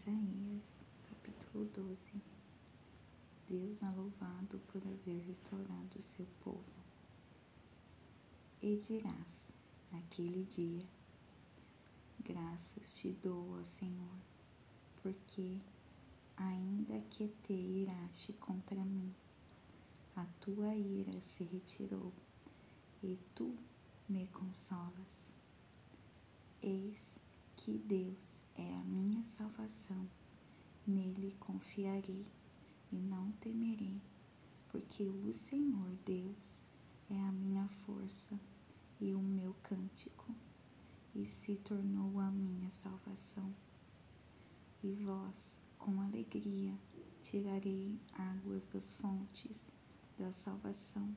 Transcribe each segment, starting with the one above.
Isaías, capítulo 12. Deus é louvado por haver restaurado o seu povo. E dirás, naquele dia, graças te dou, ó Senhor, porque, ainda que te iraste contra mim, a tua ira se retirou, e tu me consolas. Eis que Deus é a minha salvação, nele confiarei e não temerei, porque o Senhor Deus é a minha força e o meu cântico, e se tornou a minha salvação. E vós, com alegria, tirarei águas das fontes da salvação,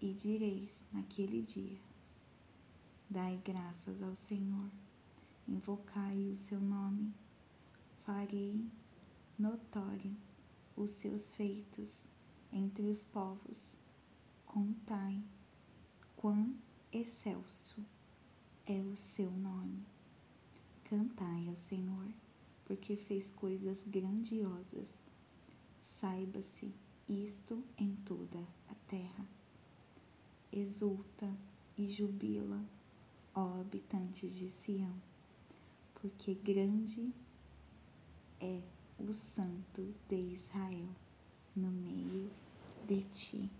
e direis naquele dia: Dai graças ao Senhor invocai o seu nome, farei notório os seus feitos entre os povos, contai quão excelso é o seu nome. Cantai ao Senhor, porque fez coisas grandiosas. Saiba-se isto em toda a terra. Exulta e jubila, ó habitantes de Sião porque grande é o Santo de Israel no meio de ti.